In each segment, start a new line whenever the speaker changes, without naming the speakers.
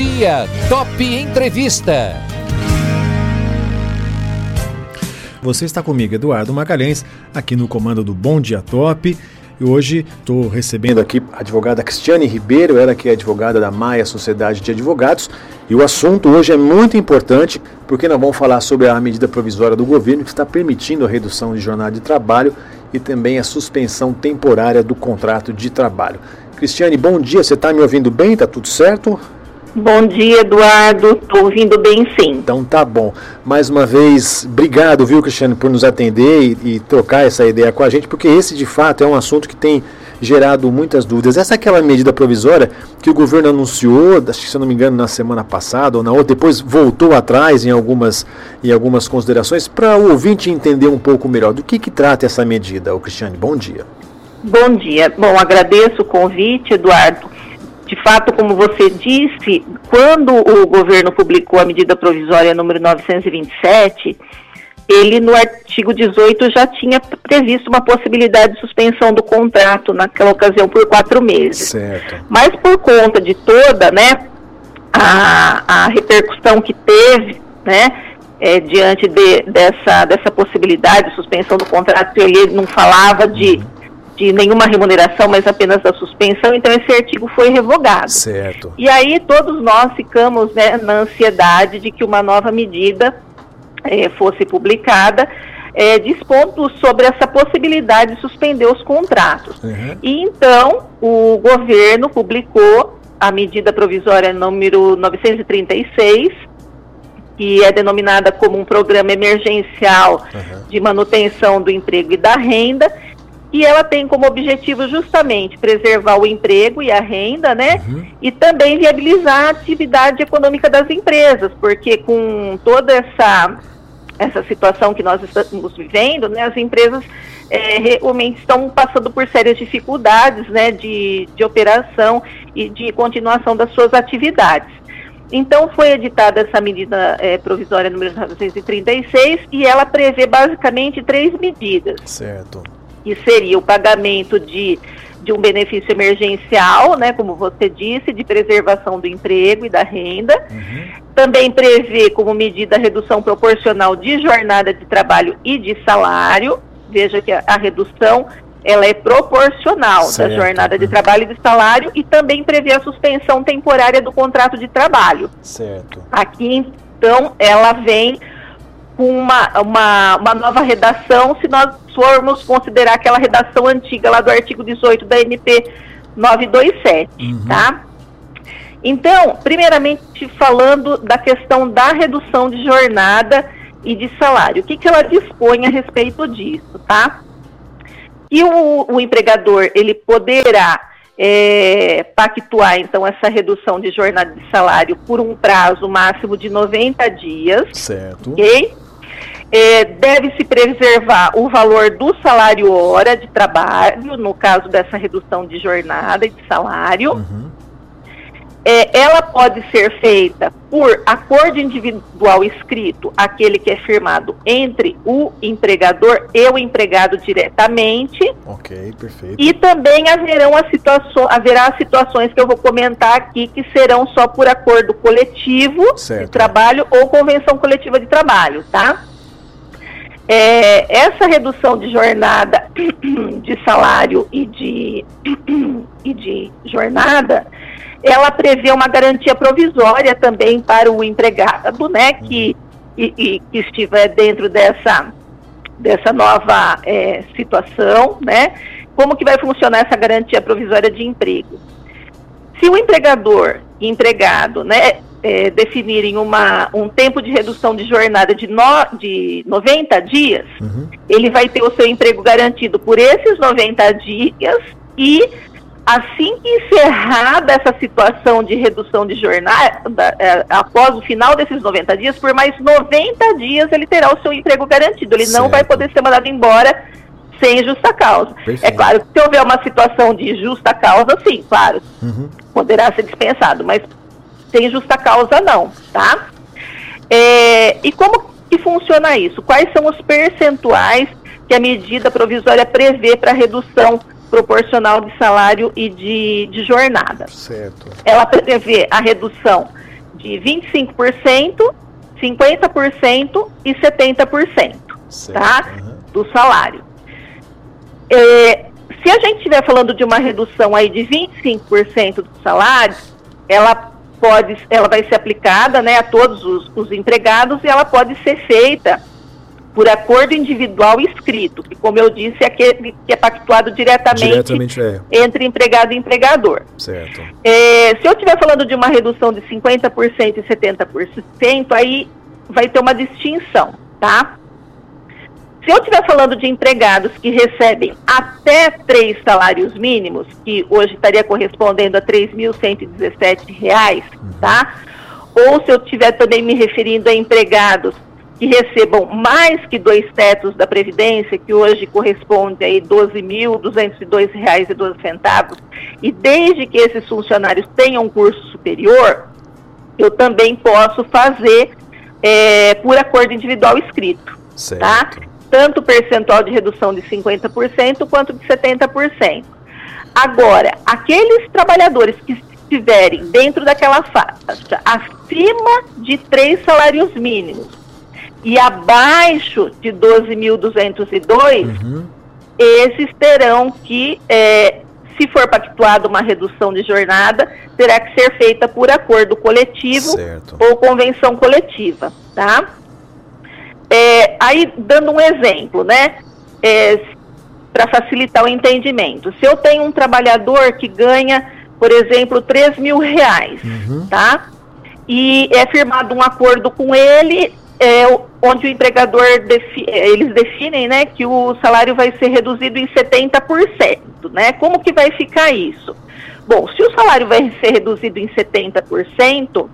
Dia Top Entrevista.
Você está comigo, Eduardo Magalhães, aqui no comando do Bom Dia Top. E hoje estou recebendo aqui a advogada Cristiane Ribeiro, ela que é advogada da Maia Sociedade de Advogados. E o assunto hoje é muito importante porque nós vamos falar sobre a medida provisória do governo que está permitindo a redução de jornada de trabalho e também a suspensão temporária do contrato de trabalho. Cristiane, bom dia, você está me ouvindo bem? Está tudo certo?
Bom dia, Eduardo. Estou ouvindo bem, sim.
Então tá bom. Mais uma vez, obrigado, viu, Cristiano, por nos atender e, e, trocar essa ideia com a gente, porque esse de fato é um assunto que tem gerado muitas dúvidas. Essa é aquela medida provisória que o governo anunciou, acho que se eu não me engano, na semana passada ou na outra, depois voltou atrás em algumas, em algumas considerações, para o ouvinte entender um pouco melhor do que, que trata essa medida. O Cristiane, bom dia.
Bom dia. Bom, agradeço o convite, Eduardo. De fato, como você disse, quando o governo publicou a medida provisória número 927, ele no artigo 18 já tinha previsto uma possibilidade de suspensão do contrato naquela ocasião por quatro meses.
Certo.
Mas por conta de toda, né, a, a repercussão que teve, né, é, diante de, dessa, dessa possibilidade de suspensão do contrato, ele não falava de uhum de nenhuma remuneração, mas apenas da suspensão, então esse artigo foi revogado.
Certo.
E aí todos nós ficamos né, na ansiedade de que uma nova medida eh, fosse publicada, eh, dispondo sobre essa possibilidade de suspender os contratos. Uhum. E então o governo publicou a medida provisória número 936, que é denominada como um programa emergencial uhum. de manutenção do emprego e da renda, e ela tem como objetivo justamente preservar o emprego e a renda, né? Uhum. E também viabilizar a atividade econômica das empresas, porque com toda essa essa situação que nós estamos vivendo, né, as empresas é, realmente estão passando por sérias dificuldades né, de, de operação e de continuação das suas atividades. Então foi editada essa medida é, provisória número 936 e ela prevê basicamente três medidas.
Certo
que seria o pagamento de, de um benefício emergencial, né, como você disse, de preservação do emprego e da renda. Uhum. Também prevê como medida a redução proporcional de jornada de trabalho e de salário. Veja que a, a redução ela é proporcional certo. da jornada de uhum. trabalho e de salário e também prevê a suspensão temporária do contrato de trabalho.
Certo.
Aqui, então, ela vem com uma, uma, uma nova redação, se nós formos considerar aquela redação antiga lá do artigo 18 da MP 927, uhum. tá? Então, primeiramente falando da questão da redução de jornada e de salário, o que, que ela dispõe a respeito disso, tá? E o, o empregador, ele poderá é, pactuar, então, essa redução de jornada de salário por um prazo máximo de 90 dias.
Certo.
Ok? É, Deve-se preservar o valor do salário hora de trabalho, no caso dessa redução de jornada e de salário. Uhum. É, ela pode ser feita por acordo individual escrito, aquele que é firmado entre o empregador e o empregado diretamente.
Ok, perfeito.
E também haverão as situações, haverá situações que eu vou comentar aqui que serão só por acordo coletivo certo. de trabalho ou convenção coletiva de trabalho, tá? É, essa redução de jornada, de salário e de, e de jornada, ela prevê uma garantia provisória também para o empregado, né, que, e, e, que estiver dentro dessa, dessa nova é, situação, né, como que vai funcionar essa garantia provisória de emprego. Se o empregador empregado, né, é, definirem uma, um tempo de redução de jornada de, no, de 90 dias, uhum. ele vai ter o seu emprego garantido por esses 90 dias e assim que encerrada essa situação de redução de jornada, é, após o final desses 90 dias, por mais 90 dias ele terá o seu emprego garantido. Ele certo. não vai poder ser mandado embora sem justa causa. Perfeito. É claro que se houver uma situação de justa causa, sim, claro, uhum. poderá ser dispensado, mas sem justa causa não, tá? É, e como que funciona isso? Quais são os percentuais que a medida provisória prevê para redução proporcional de salário e de, de jornada?
Certo.
Ela prevê a redução de 25%, 50% e 70%, certo. tá? Do salário. É, se a gente estiver falando de uma redução aí de 25% do salário, ela pode, ela vai ser aplicada, né, a todos os, os empregados e ela pode ser feita por acordo individual escrito, que como eu disse, é aquele que é pactuado diretamente, diretamente é. entre empregado e empregador.
Certo.
É, se eu estiver falando de uma redução de 50% e 70%, aí vai ter uma distinção, tá? Se eu estiver falando de empregados que recebem até três salários mínimos, que hoje estaria correspondendo a R$ 3.117, uhum. tá? Ou se eu estiver também me referindo a empregados que recebam mais que dois tetos da Previdência, que hoje corresponde a R$ 12.202,12, e desde que esses funcionários tenham um curso superior, eu também posso fazer é, por acordo individual escrito. Certo. Tá? Tanto percentual de redução de 50% quanto de 70%. Agora, aqueles trabalhadores que estiverem dentro daquela faixa acima de três salários mínimos, e abaixo de 12.202, uhum. esses terão que, é, se for pactuado uma redução de jornada, terá que ser feita por acordo coletivo certo. ou convenção coletiva, tá? É, aí, dando um exemplo, né? É, para facilitar o entendimento. Se eu tenho um trabalhador que ganha, por exemplo, 3 mil reais, uhum. tá? E é firmado um acordo com ele é, onde o empregador, defi eles definem né, que o salário vai ser reduzido em 70%. Né? Como que vai ficar isso? Bom, se o salário vai ser reduzido em 70%,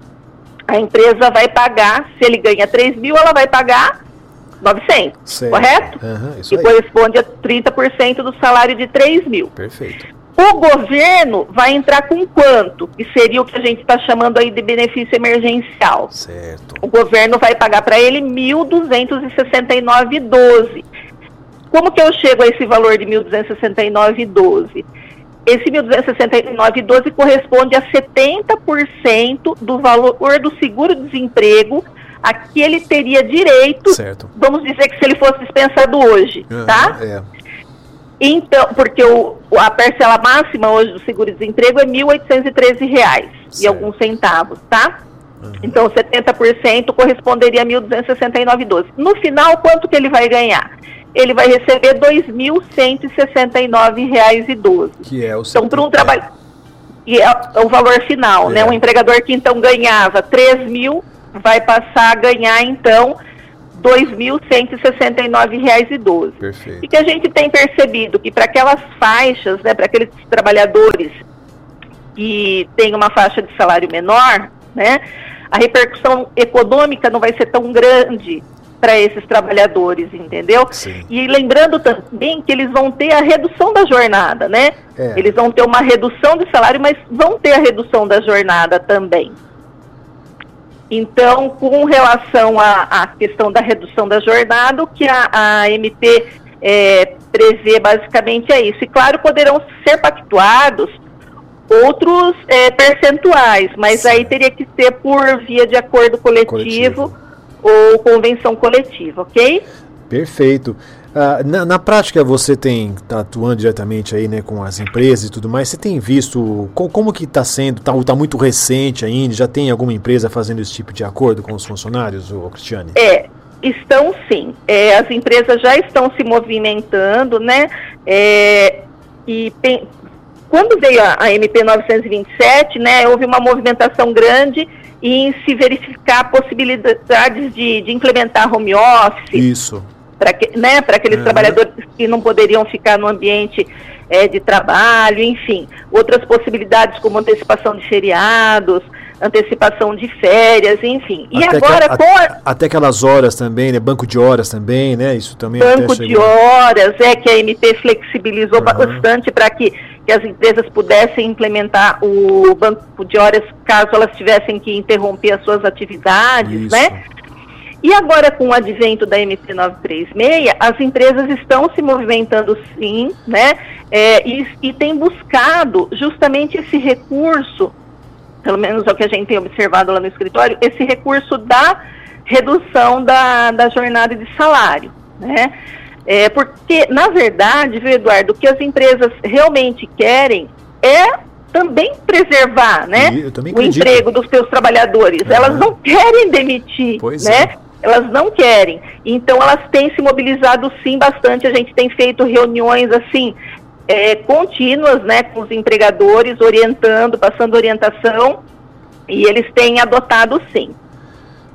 a empresa vai pagar, se ele ganha 3 mil, ela vai pagar 900, certo. correto? Uhum, que corresponde a 30% do salário de 3 mil.
Perfeito.
O governo vai entrar com quanto? Que seria o que a gente está chamando aí de benefício emergencial.
Certo.
O governo vai pagar para ele R$ 1.269,12. Como que eu chego a esse valor de R$ 1.269,12? Esse R$ 1.269,12 corresponde a 70% do valor do seguro-desemprego a que ele teria direito, certo. vamos dizer que se ele fosse dispensado hoje, uhum, tá? É. Então, porque o, a parcela máxima hoje do seguro-desemprego é R$ 1.813 e alguns centavos, tá? Uhum. Então, 70% corresponderia a R$ 1.269,12. No final, quanto que ele vai ganhar? Ele vai receber R$ 2.169,12.
Que é o
Então, para um trabalho... E é o valor final, né? é. né? Um empregador que, então, ganhava 3 mil, vai passar a ganhar, então, R$ 2.169,12. Perfeito. E que a gente tem percebido que para aquelas faixas, né, para aqueles trabalhadores que têm uma faixa de salário menor, né, a repercussão econômica não vai ser tão grande para esses trabalhadores, entendeu? Sim. E lembrando também que eles vão ter a redução da jornada, né? É. Eles vão ter uma redução de salário, mas vão ter a redução da jornada também. Então, com relação à, questão da redução da jornada, o que a, a MT é, prevê basicamente é isso. E claro, poderão ser pactuados outros é, percentuais, mas aí teria que ser por via de acordo coletivo, coletivo. ou convenção coletiva, ok?
Perfeito. Ah, na, na, prática você tem tá atuando diretamente aí né, com as empresas e tudo mais. Você tem visto co, como que está sendo? Está tá muito recente ainda? Já tem alguma empresa fazendo esse tipo de acordo com os funcionários, o Cristiane?
É, estão sim. É, as empresas já estão se movimentando, né? É, e tem, quando veio a, a MP 927, né, houve uma movimentação grande em se verificar possibilidades de, de implementar home office.
Isso
para que, né, aqueles uhum. trabalhadores que não poderiam ficar no ambiente é, de trabalho, enfim, outras possibilidades como antecipação de feriados, antecipação de férias, enfim.
E até agora que, com a, até aquelas horas também, né, banco de horas também, né, isso também.
Banco de horas, é que a MP flexibilizou uhum. bastante para que, que as empresas pudessem implementar o banco de horas caso elas tivessem que interromper as suas atividades, isso. né? E agora, com o advento da MP 936, as empresas estão se movimentando sim, né? É, e, e têm buscado justamente esse recurso pelo menos é o que a gente tem observado lá no escritório, esse recurso da redução da, da jornada de salário, né? É, porque, na verdade, viu, Eduardo, o que as empresas realmente querem é também preservar né, o emprego dos seus trabalhadores. Uhum. Elas não querem demitir, pois né? É. Elas não querem. Então, elas têm se mobilizado, sim, bastante. A gente tem feito reuniões, assim, é, contínuas, né, com os empregadores, orientando, passando orientação, e eles têm adotado, sim.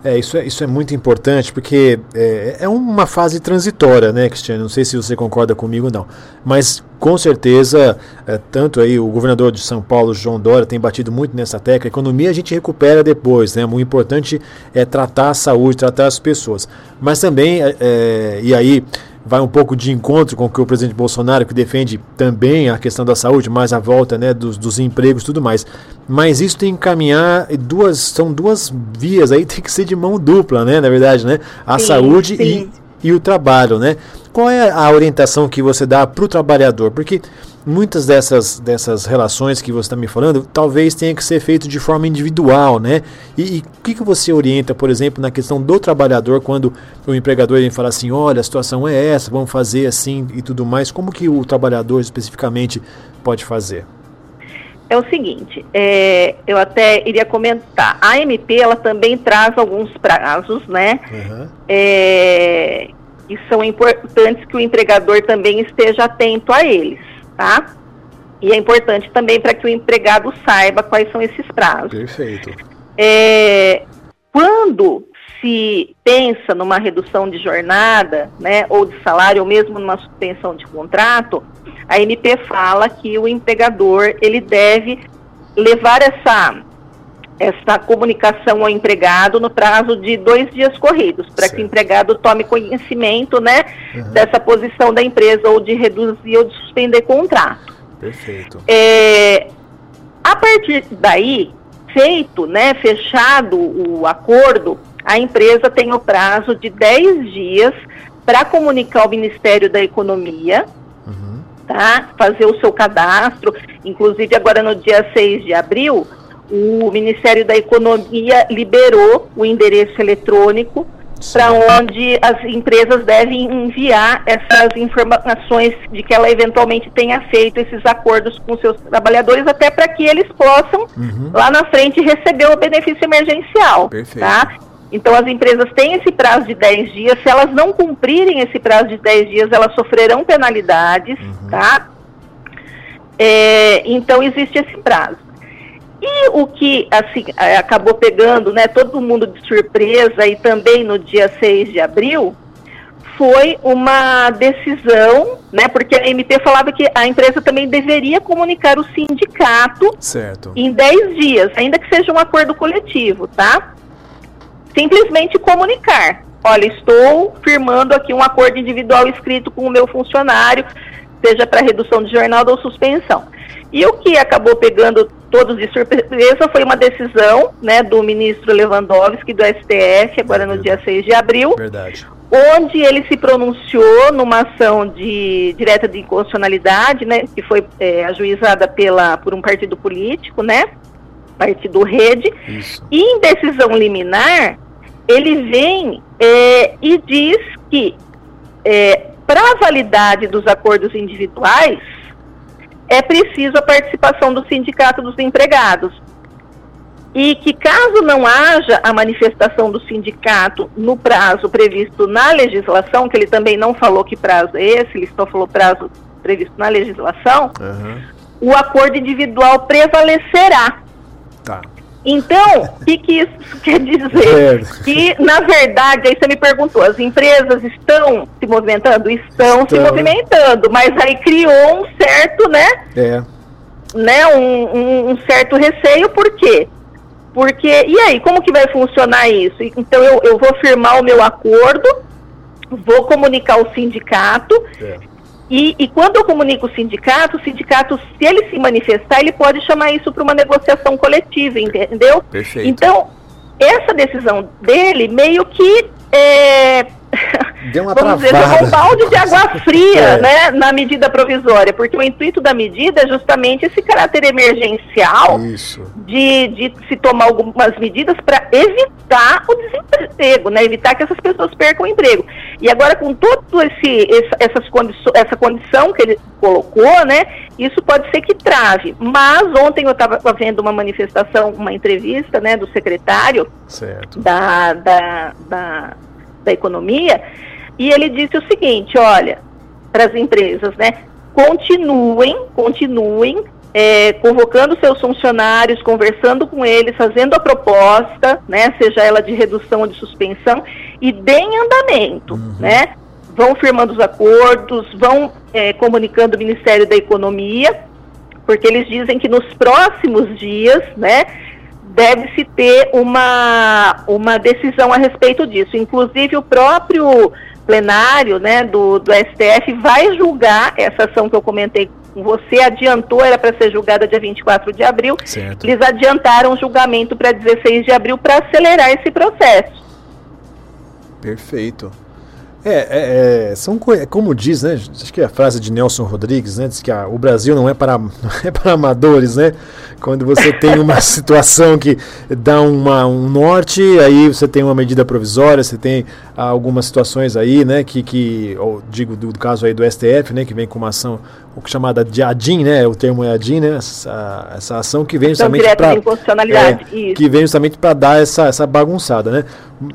É, isso é, isso é muito importante porque é, é uma fase transitória, né, Cristiano? Não sei se você concorda comigo ou não. Mas com certeza, é, tanto aí o governador de São Paulo, João Dória, tem batido muito nessa tecla. A economia a gente recupera depois, né? O importante é tratar a saúde, tratar as pessoas. Mas também, é, é e aí vai um pouco de encontro com o que o presidente Bolsonaro, que defende também a questão da saúde, mais a volta né, dos, dos empregos e tudo mais. Mas isso tem que caminhar duas, são duas vias aí, tem que ser de mão dupla, né? Na verdade, né? A sim, saúde sim. E, e o trabalho, né? Qual é a orientação que você dá para o trabalhador? Porque muitas dessas, dessas relações que você está me falando talvez tenha que ser feito de forma individual, né? E o que, que você orienta, por exemplo, na questão do trabalhador quando o empregador ele fala assim, olha, a situação é essa, vamos fazer assim e tudo mais. Como que o trabalhador especificamente pode fazer?
É o seguinte, é, eu até iria comentar. A MP ela também traz alguns prazos, né? Uhum. É, e são importantes que o empregador também esteja atento a eles tá? E é importante também para que o empregado saiba quais são esses prazos.
Perfeito.
É, quando se pensa numa redução de jornada, né, ou de salário, ou mesmo numa suspensão de contrato, a MP fala que o empregador ele deve levar essa essa comunicação ao empregado no prazo de dois dias corridos, para que o empregado tome conhecimento né, uhum. dessa posição da empresa ou de reduzir ou de suspender contrato.
Perfeito.
É, a partir daí, feito, né, fechado o acordo, a empresa tem o prazo de 10 dias para comunicar ao Ministério da Economia, uhum. tá, fazer o seu cadastro, inclusive agora no dia 6 de abril, o Ministério da Economia liberou o endereço eletrônico para onde as empresas devem enviar essas informações de que ela eventualmente tenha feito esses acordos com seus trabalhadores, até para que eles possam, uhum. lá na frente, receber o benefício emergencial. Perfeito. Tá? Então, as empresas têm esse prazo de 10 dias. Se elas não cumprirem esse prazo de 10 dias, elas sofrerão penalidades, uhum. tá? É, então, existe esse prazo. E o que assim é, acabou pegando, né, todo mundo de surpresa e também no dia 6 de abril, foi uma decisão, né, porque a MP falava que a empresa também deveria comunicar o sindicato
certo.
em 10 dias, ainda que seja um acordo coletivo, tá? Simplesmente comunicar. Olha, estou firmando aqui um acordo individual escrito com o meu funcionário, seja para redução de jornada ou suspensão. E o que acabou pegando todos de surpresa foi uma decisão né, do ministro Lewandowski, do STF, agora no dia 6 de abril,
Verdade.
onde ele se pronunciou numa ação de direta de inconstitucionalidade, né, que foi é, ajuizada pela, por um partido político, né, partido Rede, Isso. e em decisão liminar, ele vem é, e diz que é, para a validade dos acordos individuais, é preciso a participação do sindicato dos empregados. E que caso não haja a manifestação do sindicato no prazo previsto na legislação, que ele também não falou que prazo é esse, ele só falou prazo previsto na legislação, uhum. o acordo individual prevalecerá.
Tá.
Então, o que, que, isso quer dizer? É. Que, na verdade, aí você me perguntou, as empresas estão se movimentando? Estão, estão. se movimentando, mas aí criou um certo, né?
É.
Né, um, um, um, certo receio, por quê? Porque, e aí, como que vai funcionar isso? Então, eu, eu vou firmar o meu acordo, vou comunicar ao sindicato, é. E, e, quando eu comunico o sindicato, o sindicato, se ele se manifestar, ele pode chamar isso para uma negociação coletiva, entendeu?
Perfeito.
Então, essa decisão dele meio que é, Deu uma vamos travada. dizer, jogou um balde de água fria é. né, na medida provisória, porque o intuito da medida é justamente esse caráter emergencial de, de se tomar algumas medidas para evitar o desemprego, né, evitar que essas pessoas percam o emprego. E agora, com esse, essas condi essa condição que ele colocou, né, isso pode ser que trave. Mas ontem eu estava vendo uma manifestação, uma entrevista né, do secretário da, da, da, da Economia, e ele disse o seguinte, olha, para as empresas, né, continuem, continuem é, convocando seus funcionários, conversando com eles, fazendo a proposta, né, seja ela de redução ou de suspensão, e deem andamento, uhum. né? Vão firmando os acordos, vão é, comunicando o Ministério da Economia, porque eles dizem que nos próximos dias, né, deve-se ter uma, uma decisão a respeito disso. Inclusive, o próprio plenário né, do, do STF vai julgar essa ação que eu comentei com você, adiantou, era para ser julgada dia 24 de abril. Certo. Eles adiantaram o julgamento para 16 de abril para acelerar esse processo.
Perfeito. É, é, é, são é como diz, né? Acho que é a frase de Nelson Rodrigues, né? Diz que ah, o Brasil não é para não é para amadores, né? Quando você tem uma situação que dá uma, um norte, aí você tem uma medida provisória, você tem algumas situações aí, né? Que, que digo do, do, caso aí do STF, né? Que vem com uma ação o chamada de ADIM, né? O termo é ADIM, né? Essa, essa ação que vem justamente para é, que vem justamente para dar essa, essa bagunçada, né?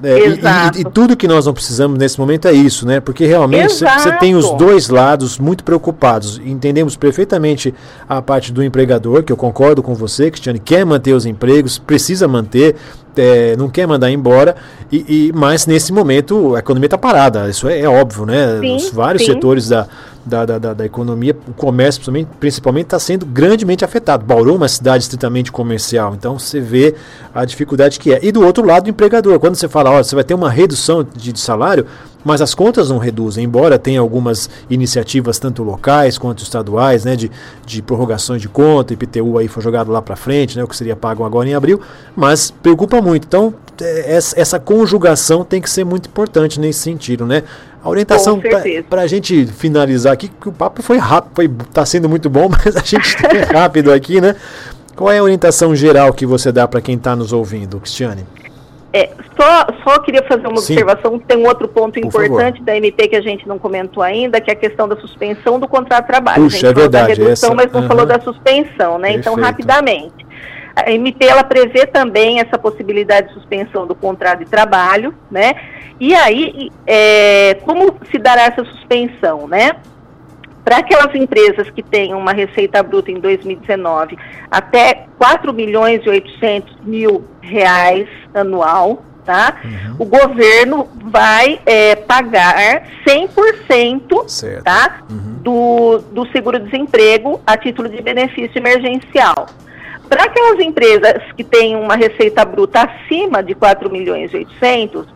É, e, e, e, tudo que nós não precisamos nesse momento é isso, né? Porque realmente você tem os dois lados muito preocupados. Entendemos perfeitamente a parte do empregador, que eu concordo com você, Cristiane, quer manter os empregos, precisa manter, é, não quer mandar embora, e, e, mas nesse momento a economia está parada, isso é, é, óbvio, né? Sim, Os vários sim. setores da, da, da, da, economia, o comércio principalmente está sendo grandemente afetado. Bauru é uma cidade estritamente comercial, então você vê a dificuldade que é. E do outro lado, o empregador, quando você fala, ó, você vai ter uma redução de, de salário, mas as contas não reduzem, embora tenha algumas iniciativas, tanto locais quanto estaduais, né, de, de prorrogações de conta, IPTU aí foi jogado lá para frente, né, o que seria pago agora em abril, mas preocupa muito. Então, é, essa conjugação tem que ser muito importante nesse sentido, né? A orientação para a gente finalizar aqui, que o papo foi rápido, está sendo muito bom, mas a gente é rápido aqui, né? Qual é a orientação geral que você dá para quem está nos ouvindo, Cristiane?
É, só, só queria fazer uma Sim. observação, tem um outro ponto Por importante favor. da MP que a gente não comentou ainda, que é a questão da suspensão do contrato de trabalho.
Puxa, a gente é falou verdade,
da redução, essa... mas não uhum. falou da suspensão, né? Então, Perfeito. Então, rapidamente. A MP ela prevê também essa possibilidade de suspensão do contrato de trabalho, né? E aí, é, como se dará essa suspensão, né? Para aquelas empresas que tenham uma receita bruta em 2019 até 4 milhões e 800 mil reais anual, tá? Uhum. O governo vai é, pagar 100% certo. tá? Uhum. do, do seguro-desemprego a título de benefício emergencial. Para aquelas empresas que têm uma receita bruta acima de 4 milhões e 800,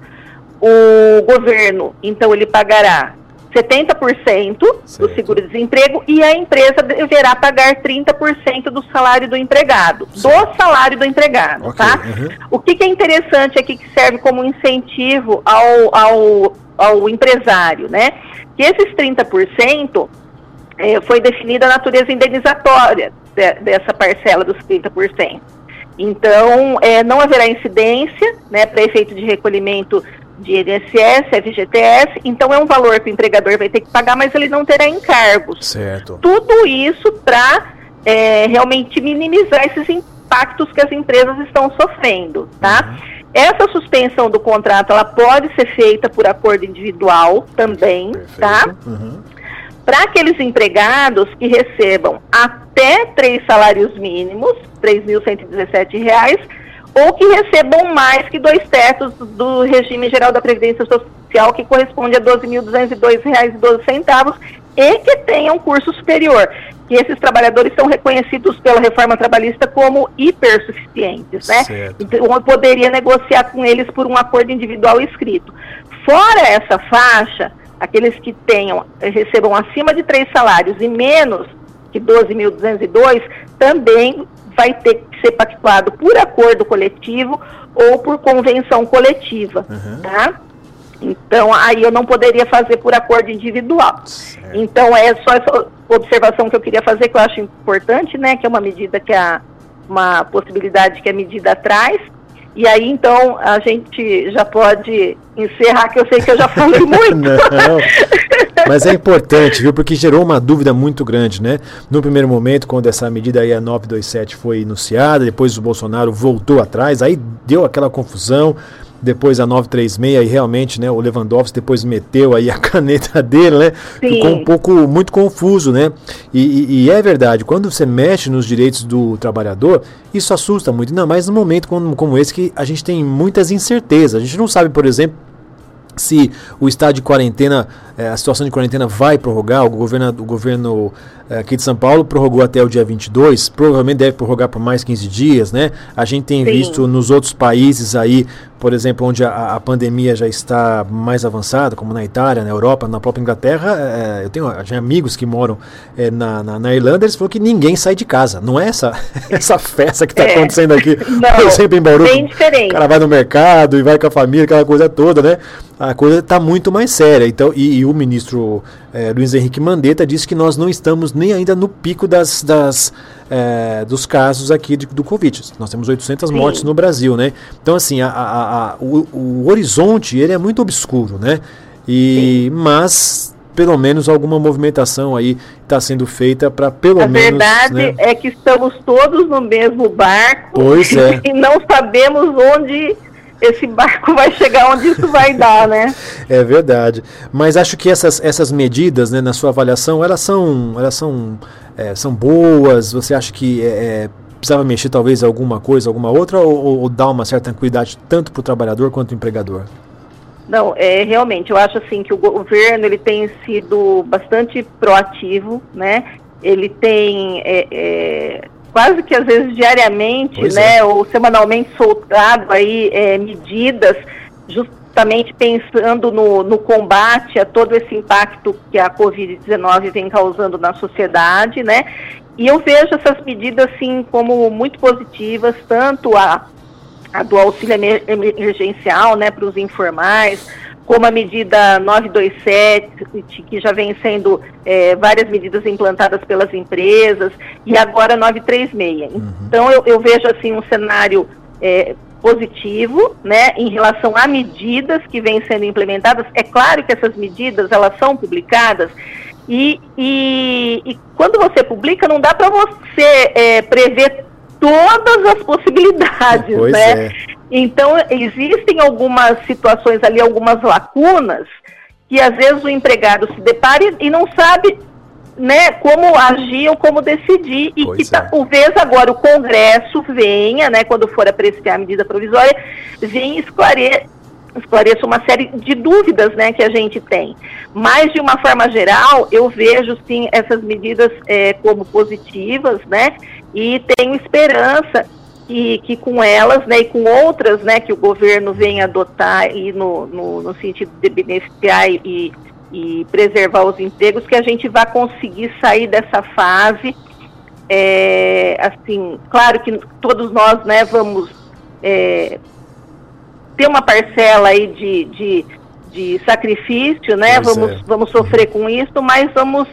o governo, então, ele pagará 70% do seguro-desemprego e a empresa deverá pagar 30% do salário do empregado, certo. do salário do empregado, okay. tá? Uhum. O que, que, é interessante aqui que serve como incentivo ao, ao, ao empresário, né? Que esses 30% eh, foi definida a natureza indenizatória de, dessa parcela dos 30%. Então, é, não haverá incidência né, para efeito de recolhimento de INSS, FGTS, então é um valor que o empregador vai ter que pagar, mas ele não terá encargos.
Certo.
Tudo isso para é, realmente minimizar esses impactos que as empresas estão sofrendo, tá? Uhum. Essa suspensão do contrato, ela pode ser feita por acordo individual também, Perfeito. tá? Uhum. Para aqueles empregados que recebam até três salários mínimos, R$ 3.117, ou que recebam mais que dois tetos do regime geral da Previdência Social, que corresponde a R$ 12.202,12, e que tenham curso superior, que esses trabalhadores são reconhecidos pela reforma trabalhista como hipersuficientes, né? Certo. Então, eu poderia negociar com eles por um acordo individual escrito. Fora essa faixa, aqueles que tenham, recebam acima de três salários e menos que 12.202, também vai ter que ser pactuado por acordo coletivo ou por convenção coletiva, uhum. tá? Então, aí eu não poderia fazer por acordo individual. Certo. Então, é só essa observação que eu queria fazer, que eu acho importante, né? Que é uma medida que a uma possibilidade que a medida traz. E aí, então, a gente já pode encerrar, que eu sei que eu já falei muito. Não,
mas é importante, viu? Porque gerou uma dúvida muito grande, né? No primeiro momento, quando essa medida aí, a 927, foi enunciada, depois o Bolsonaro voltou atrás, aí deu aquela confusão depois a 936 e realmente, né, o Lewandowski depois meteu aí a caneta dele, né? Sim. Ficou um pouco muito confuso, né? E, e, e, é verdade, quando você mexe nos direitos do trabalhador, isso assusta muito, ainda mais num momento como, como esse que a gente tem muitas incertezas. A gente não sabe, por exemplo, se o estado de quarentena, eh, a situação de quarentena vai prorrogar, o governo, o governo aqui de São Paulo prorrogou até o dia 22, provavelmente deve prorrogar por mais 15 dias, né? A gente tem Sim. visto nos outros países aí, por exemplo, onde a, a, pandemia já está mais avançada, como na Itália, na Europa, na própria Inglaterra, é, eu tenho, eu tenho amigos que moram é, na, na, na, Irlanda, eles falaram que ninguém sai de casa. Não é essa, essa festa que está é. acontecendo aqui, Não, por exemplo, em Bauru. Bem diferente. O cara vai no mercado e vai com a família, aquela coisa toda, né? A coisa está muito mais séria. Então, e, e o ministro é, Luiz Henrique Mandetta disse que nós não estamos nem ainda no pico das, das é, dos casos aqui de, do Covid. Nós temos 800 Sim. mortes no Brasil, né? Então, assim, a, a, a, o, o, horizonte ele é muito obscuro, né? E, mas pelo menos alguma movimentação aí está sendo feita para pelo
a
menos.
A verdade né? é que estamos todos no mesmo barco.
Pois é.
E não sabemos onde esse barco vai chegar onde isso vai dar, né?
É verdade. Mas acho que essas, essas medidas, né, na sua avaliação, elas são, elas são, é, são boas? Você acha que é, é precisava mexer talvez alguma coisa, alguma outra, ou, ou dar uma certa tranquilidade tanto para o trabalhador quanto para o empregador?
Não, é realmente, eu acho assim que o governo ele tem sido bastante proativo, né? Ele tem é, é, quase que às vezes diariamente, pois né, é. ou semanalmente soltado aí é, medidas justamente pensando no, no combate a todo esse impacto que a Covid-19 vem causando na sociedade, né? E eu vejo essas medidas assim como muito positivas, tanto a, a do auxílio emergencial, né, para os informais, como a medida 927, que já vem sendo é, várias medidas implantadas pelas empresas, e agora 936. Uhum. Então eu, eu, vejo assim um cenário é, positivo, né, em relação a medidas que vêm sendo implementadas. É claro que essas medidas elas são publicadas e, e, e quando você publica não dá para você é, prever todas as possibilidades, pois né? É. Então, existem algumas situações ali, algumas lacunas, que às vezes o empregado se depara e não sabe né, como agir ou como decidir. E pois que tá, é. talvez agora o Congresso venha, né, quando for apreciar a medida provisória, venha esclarecer esclareça uma série de dúvidas né, que a gente tem. Mas, de uma forma geral, eu vejo sim essas medidas é, como positivas, né? E tenho esperança que, que com elas, né, e com outras, né, que o governo vem adotar e no, no, no sentido de beneficiar e, e preservar os empregos, que a gente vai conseguir sair dessa fase. É, assim, claro que todos nós, né, vamos é, ter uma parcela aí de, de, de sacrifício, né? vamos, é. vamos sofrer com isso, mas vamos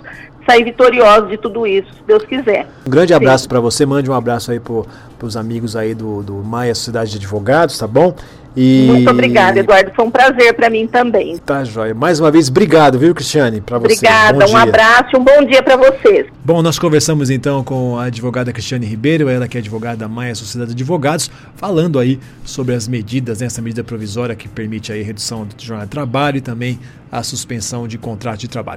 sair vitoriosos de tudo isso, se Deus quiser.
Um grande abraço para você, mande um abraço aí para os amigos aí do, do Maia Sociedade de Advogados, tá bom?
E... Muito obrigada, Eduardo. Foi um prazer para mim também.
Tá, joia. Mais uma vez, obrigado, viu, Cristiane? Para você.
Obrigada, um abraço e um bom dia para vocês.
Bom, nós conversamos então com a advogada Cristiane Ribeiro, ela que é advogada da Maia Sociedade de Advogados, falando aí sobre as medidas, né, essa medida provisória que permite aí a redução do jornal de trabalho e também a suspensão de contrato de trabalho.